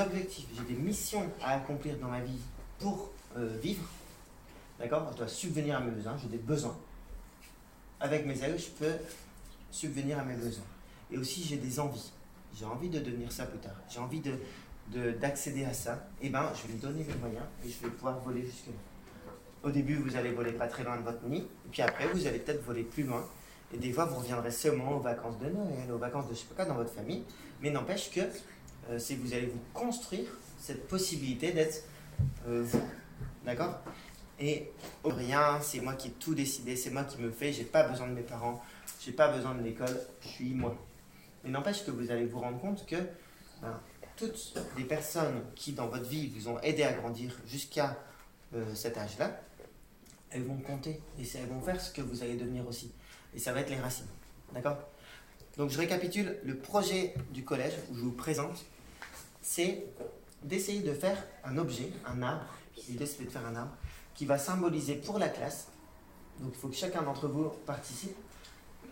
objectifs, j'ai des missions à accomplir dans ma vie pour euh, vivre, d'accord? Je dois subvenir à mes besoins, j'ai des besoins. Avec mes ailes, je peux subvenir à mes besoins. Et aussi, j'ai des envies. J'ai envie de devenir ça plus tard. J'ai envie de, de- d'accéder à ça. Et ben, je vais me donner les moyens et je vais pouvoir voler jusque là. Au début, vous allez voler pas très loin de votre nid. Et puis après, vous allez peut-être voler plus loin. Et des fois, vous reviendrez seulement aux vacances de Noël, aux vacances de je sais pas quoi dans votre famille. Mais n'empêche que c'est que vous allez vous construire cette possibilité d'être euh, vous. D'accord? Et rien, c'est moi qui ai tout décidé, c'est moi qui me fais, j'ai pas besoin de mes parents, j'ai pas besoin de l'école, je suis moi. Mais n'empêche que vous allez vous rendre compte que ben, toutes les personnes qui dans votre vie vous ont aidé à grandir jusqu'à euh, cet âge-là, elles vont compter et elles vont faire ce que vous allez devenir aussi. Et ça va être les racines. D'accord? Donc je récapitule le projet du collège où je vous présente, c'est d'essayer de faire un objet, un arbre. L'idée c'est de faire un arbre qui va symboliser pour la classe. Donc il faut que chacun d'entre vous participe,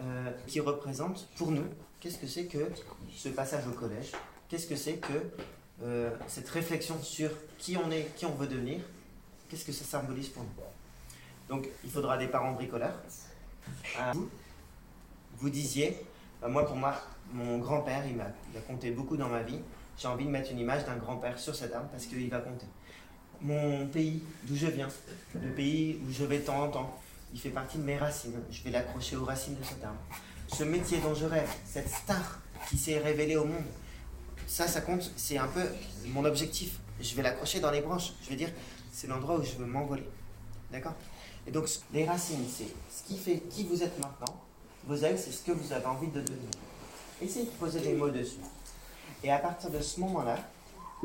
euh, qui représente pour nous qu'est-ce que c'est que ce passage au collège, qu'est-ce que c'est que euh, cette réflexion sur qui on est, qui on veut devenir, qu'est-ce que ça symbolise pour nous? Donc il faudra des parents bricoleurs. À vous, disiez, moi pour moi, mon grand-père, il, m'a- il a compté beaucoup dans ma vie. J'ai envie de mettre une image d'un grand-père sur cet arbre parce qu'il va compter. Mon pays, d'où je viens, le pays où je vais de temps en temps, il fait partie de mes racines. Je vais l'accrocher aux racines de cet arbre. Ce métier dont je rêve, cette star qui s'est révélée au monde, ça, ça compte, c'est un peu mon objectif. Je vais l'accrocher dans les branches. Je vais dire, c'est l'endroit où je veux m'envoler. D'accord? Et donc, les racines, c'est ce qui fait qui vous êtes maintenant. Vos ailes, c'est ce que vous avez envie de devenir. Essayez de poser des mots dessus. Et à partir de ce moment-là,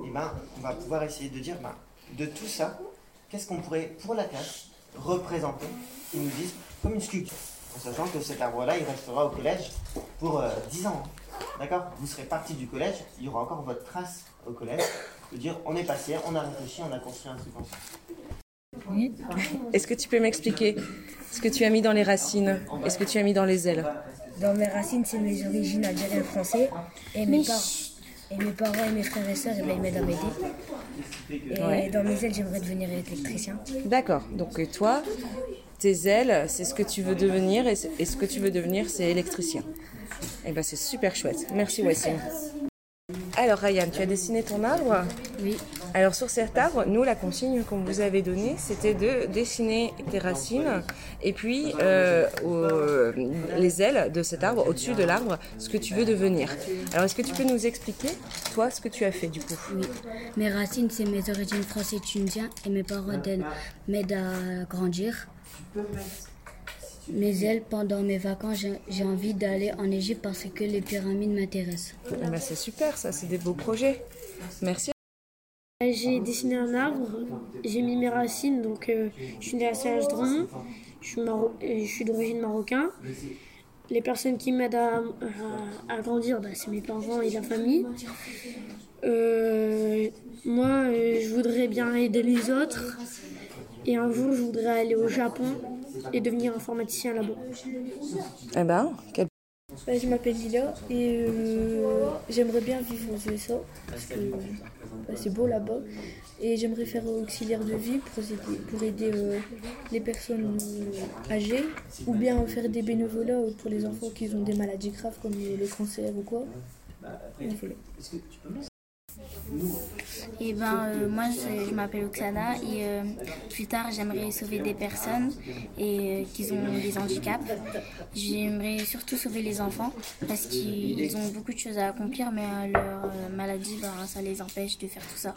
eh ben, on va pouvoir essayer de dire, ben, de tout ça, qu'est-ce qu'on pourrait, pour la classe, représenter, qu'ils nous disent, comme une sculpture. En sachant que cet arbre-là, il restera au collège pour euh, 10 ans. hein. D'accord? Vous serez parti du collège, il y aura encore votre trace au collège, de dire, on est passé, on a réfléchi, on a construit un truc ensemble. Est-ce que tu peux m'expliquer ce que tu as mis dans les racines? Et ce que tu as mis dans les ailes? Dans mes racines, c'est mes origines algériennes français. Et mes, par- et mes parents et mes frères et sœurs, eh ben, ils m'aident à m'aider. Et Ouais. dans mes ailes, j'aimerais devenir électricien. D'accord. Donc toi, tes ailes, c'est ce que tu veux devenir et, et ce que tu veux devenir, c'est électricien. Eh ben c'est super chouette. Merci Wassim. Alors Ryan, tu as dessiné ton arbre? Oui. Alors sur cet arbre, nous la consigne qu'on vous avait donnée, c'était de dessiner tes racines et puis euh, au- les ailes de cet arbre, au-dessus de l'arbre, ce que tu veux devenir. Alors est-ce que tu peux nous expliquer, toi, ce que tu as fait du coup? Oui. Mes racines, c'est mes origines français tunisiens. Et mes parents m'aident à grandir. Mes ailes, pendant mes vacances, j'ai- j'ai envie d'aller en Égypte parce que les pyramides m'intéressent. Eh ben, C'est super, ça, c'est des beaux projets. Merci. J'ai dessiné un arbre, j'ai mis mes racines, donc euh, je suis né à maro- et je suis d'origine marocain. Les personnes qui m'aident à, grandir, bah, c'est mes parents et la famille. Euh, moi, euh, je voudrais bien aider les autres. Et un jour, je voudrais aller au Japon et devenir informaticien là-bas. Eh ben, quel- Bah, je m'appelle Lila et euh, j'aimerais bien vivre aux USA parce que bah, c'est beau là-bas. Et j'aimerais faire auxiliaire de vie pour aider, pour aider euh, les personnes euh, âgées ou bien faire des bénévolats pour les enfants qui ont des maladies graves comme le cancer ou quoi. Et. Et ben euh, moi je, m'appelle Oksana et euh, plus tard j'aimerais sauver des personnes et euh, qui ont des handicaps. J'aimerais surtout sauver les enfants parce qu'ils ont beaucoup de choses à accomplir mais leur maladie ben, ça les empêche de faire tout ça.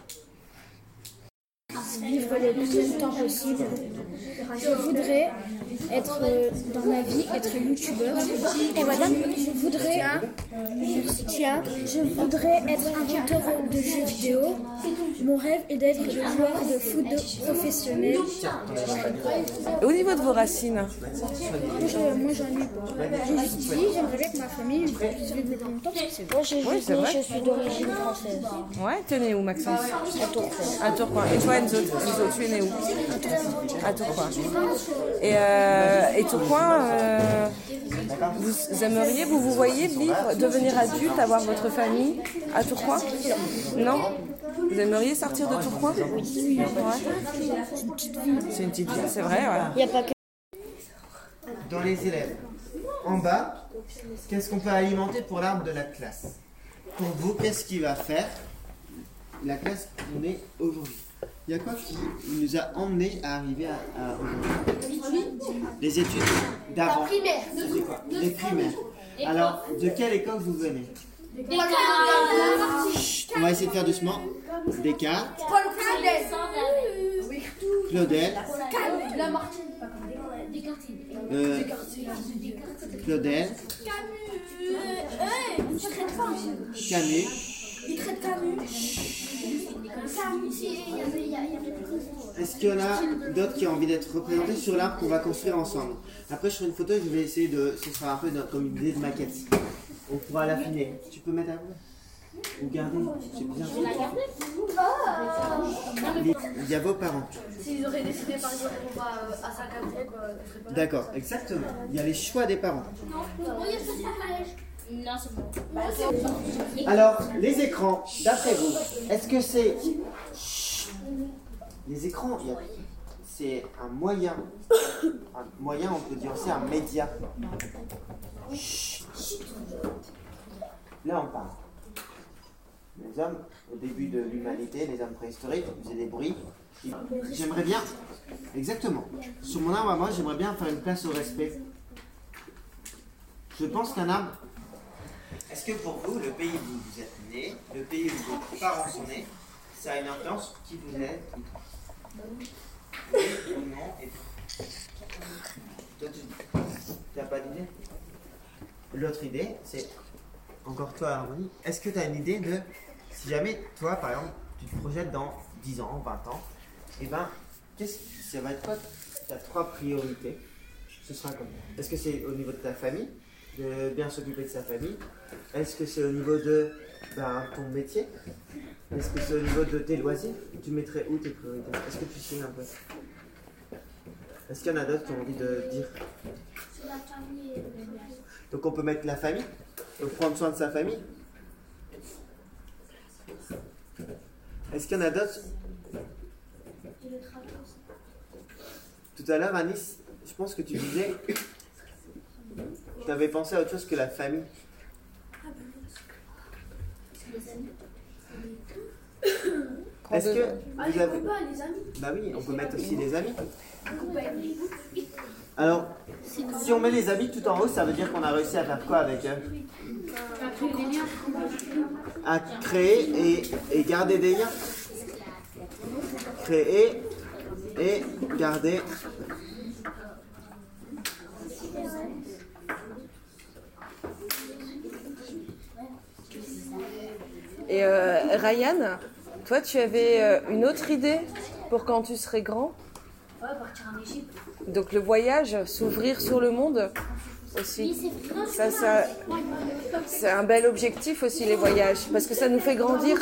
Vivre le plus longtemps possible. Je voudrais être euh, dans ma vie, être youtubeur. Et voilà, je voudrais, tiens, je voudrais être inventeur de jeux vidéo. Mon rêve est d'être joueur de foot professionnel. Au niveau de vos racines, Moi, je- moi, j'en ai pas. J'ai juste dit, j'aimerais bien que ma famille puisse vivre le plus longtemps possible. Moi, j'ai Oui, je suis d'origine française. ouais, né où Maxence? À Tourcoing. À Tourcoing. Et toi Enzo, Enzo, tu es né où À Tourcoing. Et, euh, et Tourcoing, euh, vous aimeriez, vous vous voyez vivre, devenir adulte, avoir votre famille à Tourcoing? Non? Vous aimeriez sortir de Tourcoing? Oui. C'est une petite ville, c'est vrai, ouais. Il n'y a pas que. Dans les élèves, en bas, qu'est-ce qu'on peut alimenter pour l'arbre de la classe? Pour vous, qu'est-ce qui va faire la classe qu'on est aujourd'hui? Il y a quoi qui nous a emmené à arriver à, à aujourd'hui. Les études d'avant. Quoi Les primaires. Alors, de quelle école vous venez Chut, On va essayer de faire doucement. Descartes, Claudel, euh, Claudel, Camus, Est-ce qu'il y en a d'autres qui ont envie d'être représentés sur l'arbre qu'on va construire ensemble Après, je ferai une photo et je vais essayer de. Ce sera un peu notre, comme une idée de maquette. On pourra l'affiner. Tu peux mettre à vous Ou garder C'est bien. Il y a vos parents. S'ils auraient décidé par exemple qu'on va euh, à 50 ans, quoi, ce serait pas D'accord, exactement. Il y a les choix des parents. Non, c'est. Alors, les écrans, d'après vous, est-ce que c'est. Les écrans, c'est un moyen. Un moyen, on peut dire aussi un média. Là, on parle. Les hommes, au début de l'humanité, les hommes préhistoriques, faisaient des bruits. J'aimerais bien. Exactement. Sur mon arbre à moi, j'aimerais bien faire une place au respect. Je pense qu'un arbre est-ce que pour vous, le pays où vous êtes né, le pays où vos parents sont nés, ça a une influence qui vous êtes Oui ou non Toi, tu n'as pas d'idée? L'autre idée, c'est encore toi, Harmonie. Est-ce que tu as une idée de si jamais toi, par exemple, tu te projettes dans 10 ans, 20 ans, et ben, qu'est-ce ça va être quoi ta trois priorités? Ce sera comment Est-ce que c'est au niveau de ta famille, de bien s'occuper de sa famille. Est-ce que c'est au niveau de ben, ton métier? Est-ce que c'est au niveau de tes loisirs? Tu mettrais où tes priorités? Est-ce que tu sais un peu Est-ce qu'il y en a d'autres qui ont envie de dire? Donc on peut mettre la famille? Donc prendre soin de sa famille? Est-ce qu'il y en a d'autres? Tout à l'heure, Anis, je pense que tu disais tu avais pensé à autre chose que la famille. Est-ce que vous avez... Bah oui, on peut mettre aussi les amis. Alors, si on met les amis tout en haut, ça veut dire qu'on a réussi à faire quoi avec eux? À créer et, et garder des liens. Créer et garder Et euh, Ryan, toi, tu avais euh, une autre idée pour quand tu serais grand? Ouais, partir en Égypte. Donc le voyage, s'ouvrir sur le monde aussi. Ça, c'est un bel objectif aussi les voyages, parce que ça nous fait grandir.